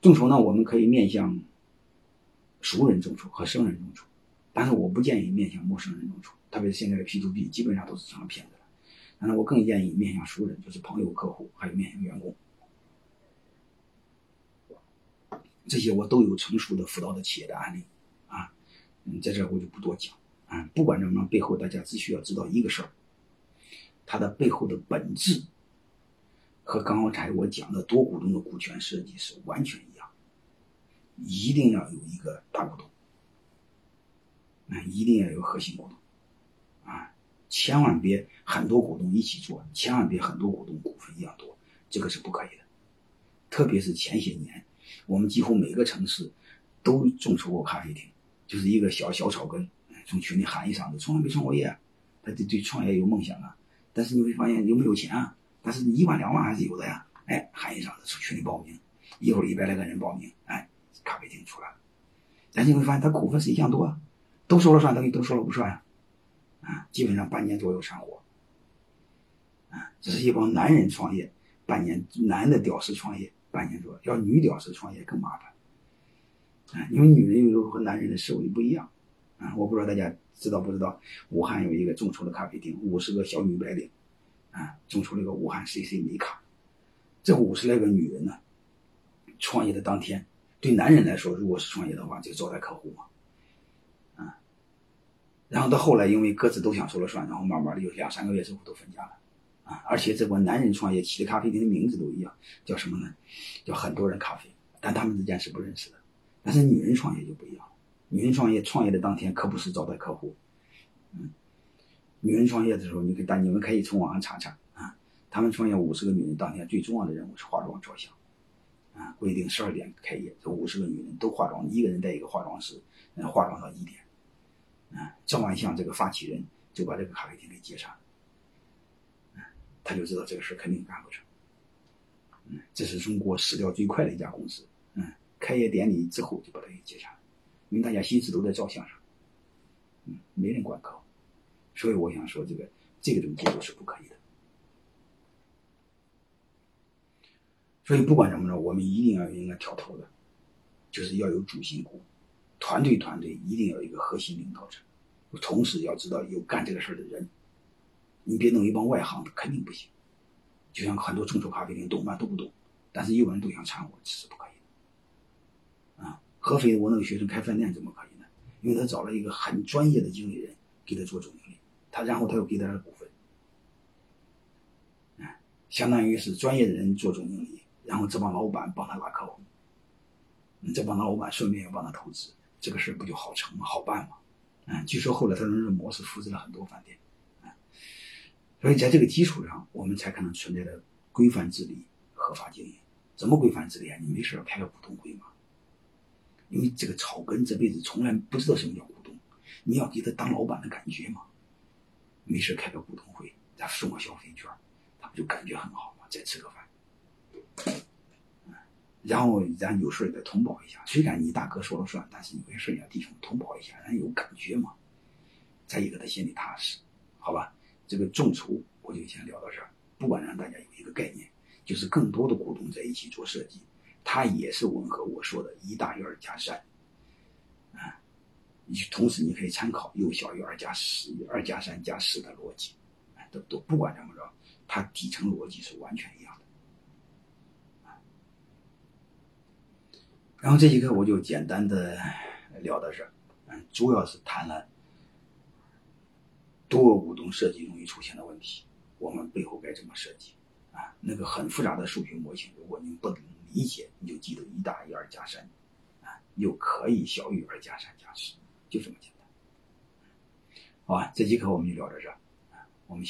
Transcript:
众筹呢，我们可以面向熟人众筹和生人众筹，但是我不建议面向陌生人众筹，特别是现在的 P to P 基本上都是成了骗子了。但是我更建议面向熟人，就是朋友、客户，还有面向员工。这些我都有成熟的辅导的企业的案例啊，嗯，在这我就不多讲啊。不管怎么样，背后大家只需要知道一个事儿，它的背后的本质和刚才我讲的多股东的股权设计是完全一样，一定要有一个大股东，啊，一定要有核心股东，啊，千万别很多股东一起做，千万别很多股东股份一样多，这个是不可以的，特别是前些年。我们几乎每个城市都众筹过咖啡厅，就是一个小小草根，从群里喊一嗓子，从来没创过业，他对对创业有梦想啊，但是你会发现有没有钱啊？但是你一万两万还是有的呀，哎，喊一嗓子从群里报名，一会儿一百来个人报名，哎，咖啡厅出来了，但你会发现他股份是一样多，都说了算等于都说了不算呀，啊，基本上半年左右产活，啊，这是一帮男人创业，半年男的屌丝创业。半年多，要女屌丝创业更麻烦，啊，因为女人有时候和男人的思维不一样，啊，我不知道大家知道不知道，武汉有一个众筹的咖啡厅，五十个小女白领，啊，众筹了一个武汉 CC 美卡，这五十来个女人呢，创业的当天，对男人来说，如果是创业的话，就招待客户嘛，啊，然后到后来，因为各自都想说了算，然后慢慢的有两三个月之后都分家了。啊而且这帮男人创业起的咖啡厅的名字都一样，叫什么呢？叫很多人咖啡，但他们之间是不认识的。但是女人创业就不一样，女人创业创业的当天可不是招待客户，嗯，女人创业的时候，你可以但你们可以从网上查查啊，他们创业五十个女人当天最重要的任务是化妆照相，啊，规定十二点开业，这五十个女人都化妆，一个人带一个化妆师，嗯，化妆到一点，啊，照完相这个发起人就把这个咖啡厅给接上。他就知道这个事肯定干不成，嗯，这是中国死掉最快的一家公司，嗯，开业典礼之后就把它给接下来，因为大家心思都在照相上，嗯，没人管客户，所以我想说这个这个种结构是不可以的，所以不管怎么着，我们一定要应该挑头的，就是要有主心骨，团队团队一定要有一个核心领导者，同时要知道有干这个事儿的人。你别弄一帮外行的，肯定不行。就像很多众筹咖啡厅，懂吗？都不懂，但是有人都想掺和，这是不可以的。啊，合肥我那个学生开饭店怎么可以呢？因为他找了一个很专业的经理人给他做总经理，他然后他又给他点股份，相当于是专业的人做总经理，然后这帮老板帮他拉客户，这帮老板顺便也帮他投资，这个事不就好成吗？好办吗？嗯，据说后来他用这模式复制了很多饭店。所以，在这个基础上，我们才可能存在的规范治理、合法经营。怎么规范治理啊？你没事开个股东会嘛？因为这个草根这辈子从来不知道什么叫股东，你要给他当老板的感觉嘛。没事开个股东会，咱送个消费券，他不就感觉很好吗？再吃个饭，然后咱有事再通报一下。虽然你大哥说了算，但是有些事要弟兄通报一下，人有感觉嘛。再一个，他心里踏实，好吧？这个众筹我就先聊到这儿，不管让大家有一个概念，就是更多的股东在一起做设计，它也是吻合我说的一大院加三，啊，你同时你可以参考又小于二加十、二加三加四的逻辑，都都不管怎么着，它底层逻辑是完全一样的，然后这节课我就简单的聊到这，嗯，主要是谈了。多股东设计容易出现的问题，我们背后该怎么设计？啊，那个很复杂的数学模型，如果您不能理解，你就记得一大于二加三，啊，又可以小于二加三加四，就这么简单。好吧，这节课我们就聊到这，我们休。